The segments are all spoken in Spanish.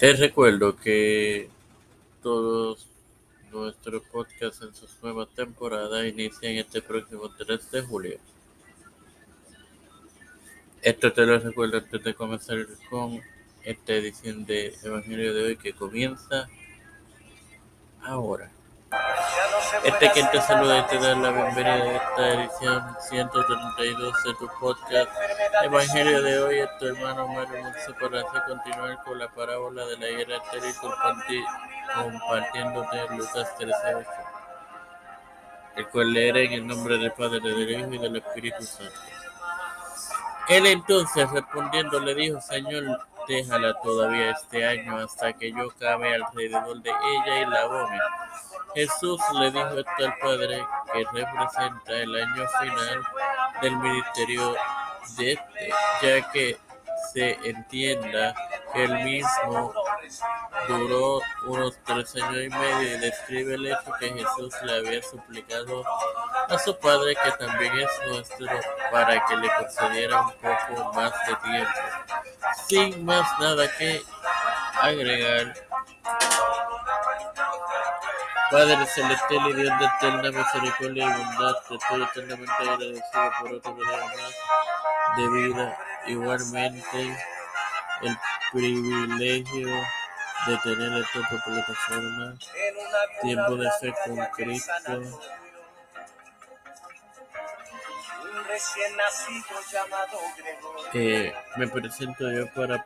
Te recuerdo que todos nuestros podcasts en sus nuevas temporadas inician este próximo 3 de julio. Esto te lo recuerdo antes de comenzar con esta edición de Evangelio de hoy que comienza ahora. Este quien te saluda y te da la bienvenida a esta edición 132 de tu podcast Evangelio de hoy. Es tu hermano Mario Monse para así continuar con la parábola de la guerra y compartiéndote Lucas 13:8, el cual leeré en el nombre del Padre, del Hijo y del Espíritu Santo. Él entonces respondiendo le dijo, Señor, déjala todavía este año hasta que yo cabe alrededor de ella y la abone Jesús le dijo esto al Padre, que representa el año final del ministerio de este, ya que se entienda que el mismo duró unos tres años y medio y describe el hecho que Jesús le había suplicado a su Padre, que también es nuestro, para que le concediera un poco más de tiempo. Sin más nada que agregar, Padre celestial y Dios de eterna misericordia y bondad, te estoy eternamente agradecido por otro día más de vida. Igualmente, el privilegio de tener esta plataforma, tiempo de fe con Cristo. Eh, me presento yo para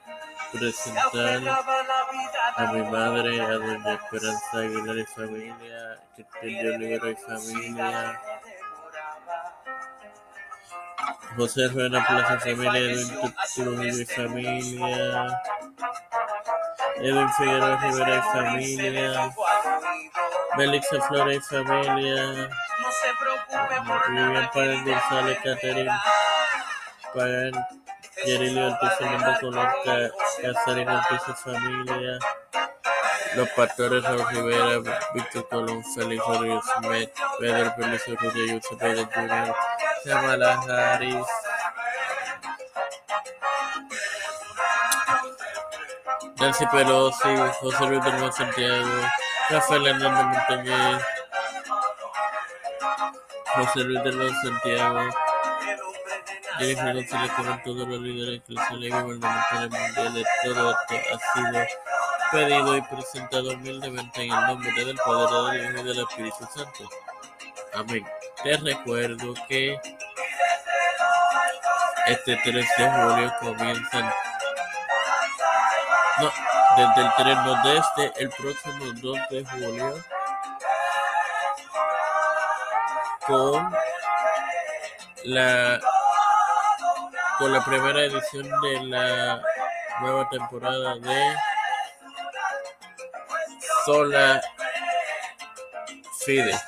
presentar a mi madre, a doña Esperanza Aguilar y familia, Cristian Olivera y familia, José Rueda Plaza familia, Edwin Trujillo y familia, Edwin Figueroa Rivera y familia, Belixa Flores y familia, Vivian Pagan González, Catherine. Pagan Yerilio Ortiz, Fernando Colón, Casarín Ortiz y familia, los pastores Raúl Rivera, Víctor Colón, Félix Rodríguez Met, Pedro Pérez Rubio, Yusuf Pérez Jr., Kamala Harris, Nancy Pelosi, José Luis del Santiago, Rafael Hernández Montañez, José Luis del Santiago, Jennifer González con todos los líderes eclesiales y gubernamentales mundiales. Todo esto ha sido pedido y presentado humildemente en el nombre del Padre, del Hijo y del Espíritu Santo. Amén. Te recuerdo que este 3 de julio comienzan. No, desde el 3, no, desde el próximo 2 de julio con la con la primera edición de la nueva temporada de Sola Fide.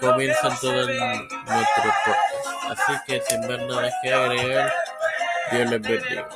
Comienzan todo nuestro podcast. Así que sin más nada que agregar, Dios les bendiga.